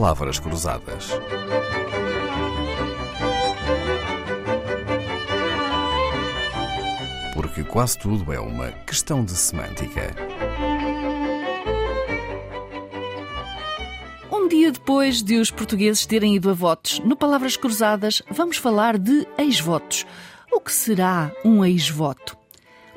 Palavras Cruzadas. Porque quase tudo é uma questão de semântica. Um dia depois de os portugueses terem ido a votos, no Palavras Cruzadas vamos falar de ex-votos. O que será um ex-voto?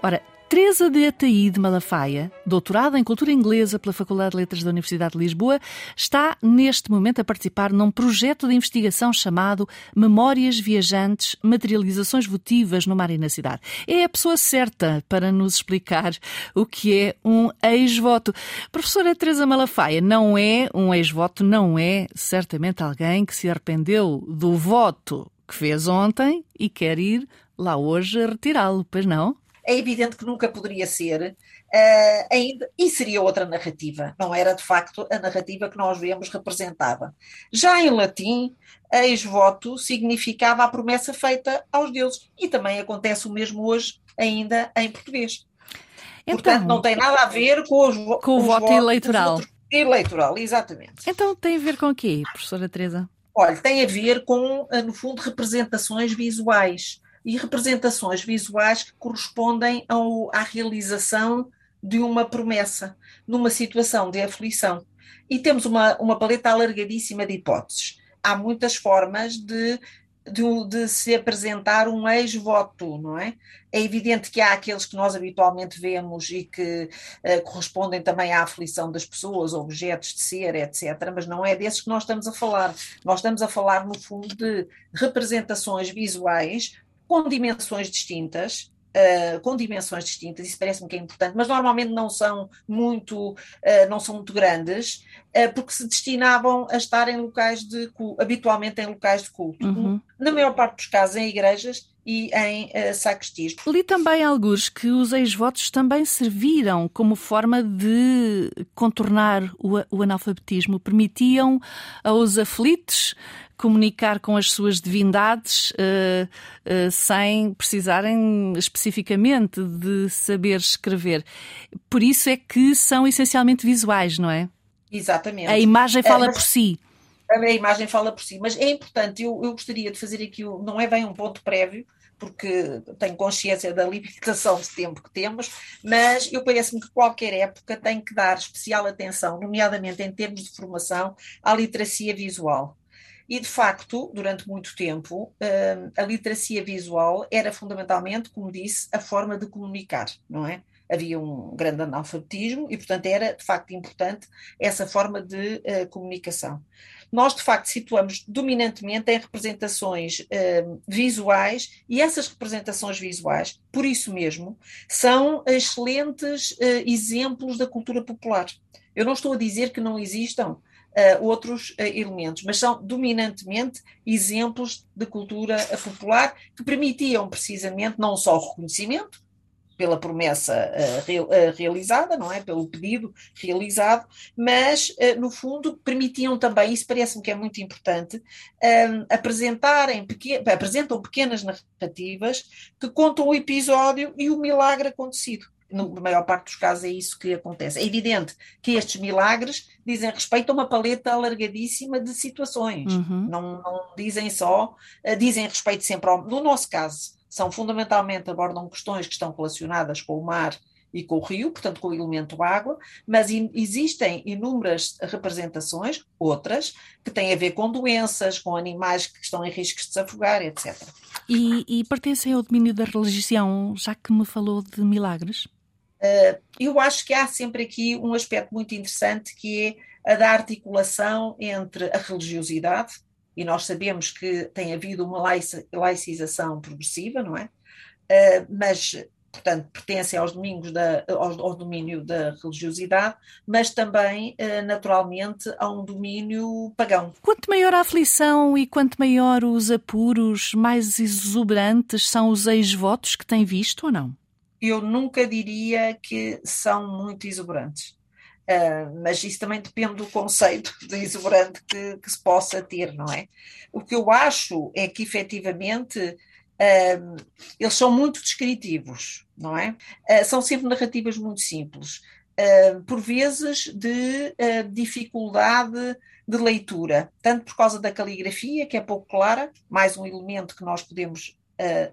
Ora, Teresa de Ataí de Malafaia, doutorada em Cultura Inglesa pela Faculdade de Letras da Universidade de Lisboa, está neste momento a participar num projeto de investigação chamado Memórias Viajantes, Materializações Votivas no Mar e na Cidade. É a pessoa certa para nos explicar o que é um ex-voto. Professora Teresa Malafaia, não é um ex-voto, não é certamente alguém que se arrependeu do voto que fez ontem e quer ir lá hoje retirá-lo, pois não? É evidente que nunca poderia ser uh, ainda, e seria outra narrativa, não era de facto a narrativa que nós vemos representada. Já em latim, ex-voto significava a promessa feita aos deuses, e também acontece o mesmo hoje, ainda em português. Então, Portanto, não tem nada a ver com, os, com, com o voto eleitoral. Eleitoral, exatamente. Então tem a ver com o quê, professora Teresa? Olha, tem a ver com, eh, no fundo, representações visuais e representações visuais que correspondem ao, à realização de uma promessa, numa situação de aflição. E temos uma, uma paleta alargadíssima de hipóteses. Há muitas formas de, de, de se apresentar um ex-voto, não é? É evidente que há aqueles que nós habitualmente vemos e que uh, correspondem também à aflição das pessoas, objetos de ser, etc., mas não é desses que nós estamos a falar. Nós estamos a falar, no fundo, de representações visuais com dimensões distintas, Uh, com dimensões distintas, isso parece-me que é importante, mas normalmente não são muito, uh, não são muito grandes, uh, porque se destinavam a estar em locais de culto, habitualmente em locais de culto. Uhum. Na maior parte dos casos em igrejas e em uh, sacristis. Li também alguns que os ex-votos também serviram como forma de contornar o, o analfabetismo, permitiam aos aflitos comunicar com as suas divindades uh, uh, sem precisarem especificamente de saber escrever. Por isso é que são essencialmente visuais, não é? Exatamente. A imagem eh, fala por si. A imagem fala por si, mas é importante, eu, eu gostaria de fazer aqui, não é bem um ponto prévio, porque tenho consciência da limitação de tempo que temos, mas eu parece-me que qualquer época tem que dar especial atenção, nomeadamente em termos de formação, à literacia visual. E, de facto, durante muito tempo, hum, a literacia visual era fundamentalmente, como disse, a forma de comunicar, não é? Havia um grande analfabetismo e, portanto, era de facto importante essa forma de uh, comunicação. Nós, de facto, situamos dominantemente em representações uh, visuais e essas representações visuais, por isso mesmo, são excelentes uh, exemplos da cultura popular. Eu não estou a dizer que não existam uh, outros uh, elementos, mas são dominantemente exemplos de cultura popular que permitiam precisamente não só o reconhecimento, pela promessa uh, realizada, não é? Pelo pedido realizado, mas, uh, no fundo, permitiam também, isso parece-me que é muito importante, uh, apresentarem, pequen apresentam pequenas narrativas que contam o episódio e o milagre acontecido na maior parte dos casos é isso que acontece. É evidente que estes milagres dizem respeito a uma paleta alargadíssima de situações, uhum. não, não, dizem só, uh, dizem respeito sempre ao. No nosso caso, são fundamentalmente abordam questões que estão relacionadas com o mar e com o rio, portanto com o elemento água, mas in, existem inúmeras representações, outras, que têm a ver com doenças, com animais que estão em riscos de se afogar, etc. E, e pertencem ao domínio da religião, já que me falou de milagres? Uh, eu acho que há sempre aqui um aspecto muito interessante que é a da articulação entre a religiosidade, e nós sabemos que tem havido uma laicização progressiva, não é? Uh, mas, portanto, pertencem aos domingos da, ao, ao, domínio da religiosidade, mas também, uh, naturalmente, a um domínio pagão. Quanto maior a aflição e quanto maior os apuros, mais exuberantes são os ex-votos que tem visto ou não? eu nunca diria que são muito exuberantes. Uh, mas isso também depende do conceito de exuberante que, que, se possa ter, não é? O que eu acho é que efetivamente uh, eles são muito descritivos, não é? Uh, são sempre narrativas muito simples. por vezes, de dificuldade de leitura, tanto por causa da caligrafia, que é pouco clara, mais um elemento que nós podemos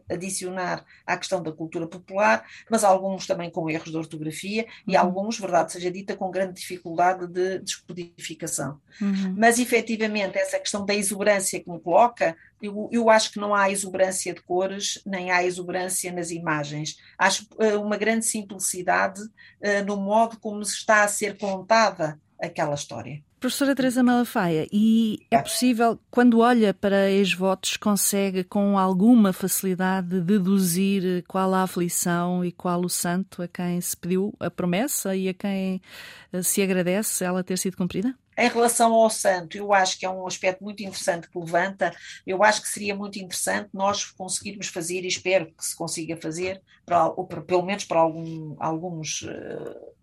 adicionar à questão da cultura popular, mas alguns também com erros de ortografia e uhum. alguns, verdade seja dita, com grande dificuldade de descodificação. Uhum. Mas efetivamente essa questão da exuberância que me coloca, eu, eu, acho que não há exuberância de cores, nem há exuberância nas imagens. Acho uh, uma grande simplicidade uh, no modo como se está a ser contada aquela história. Professora Teresa Malafaia, e é possível, quando olha para ex-votos, consegue com alguma facilidade deduzir qual a aflição e qual o santo a quem se pediu a promessa e a quem eh, se agradece ela ter sido cumprida? Em relação ao santo, eu acho que é um aspecto muito interessante que levanta. Eu acho que seria muito interessante nós conseguirmos fazer, e espero que se consiga fazer, para, ou, pelo menos para algum, alguns uh,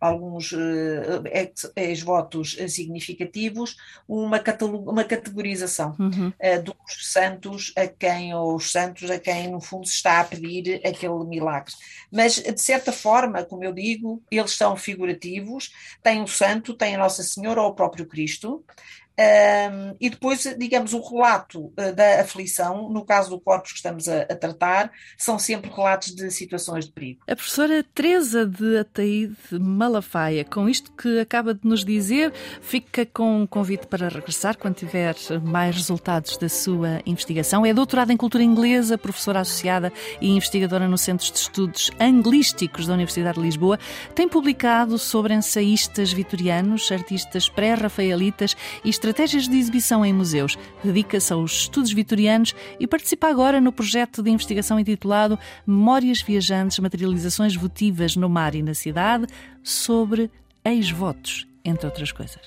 alguns uh, ex-votos significativos, uma, uma categorização uhum. uh, dos santos a quem, ou os santos a quem, no fundo, se está a pedir aquele milagre. Mas, de certa forma, como eu digo, eles são figurativos, tem o santo, tem a Nossa Senhora ou o próprio Cristo, um, e depois, digamos, o relato uh, da aflição, no caso do corpo que estamos a, a, tratar, são sempre relatos de situações de perigo. A professora Teresa de Ataíde Malafaia, com isto que acaba de nos dizer, fica com um convite para regressar quando tiver mais resultados da sua investigação. É doutorada em cultura inglesa, professora associada e investigadora no Centro de Estudos Anglísticos da Universidade de Lisboa. Tem publicado sobre ensaístas vitorianos, artistas pré-rafaelitas e estratégias de exibição em museus, dedica-se aos estudos vitorianos e participa agora no projeto de investigação intitulado Memórias Viajantes, Materializações Votivas no Mar e na Cidade, sobre ex-votos, entre outras coisas.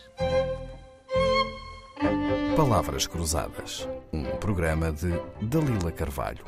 Palavras Cruzadas, um programa de Dalila Carvalho.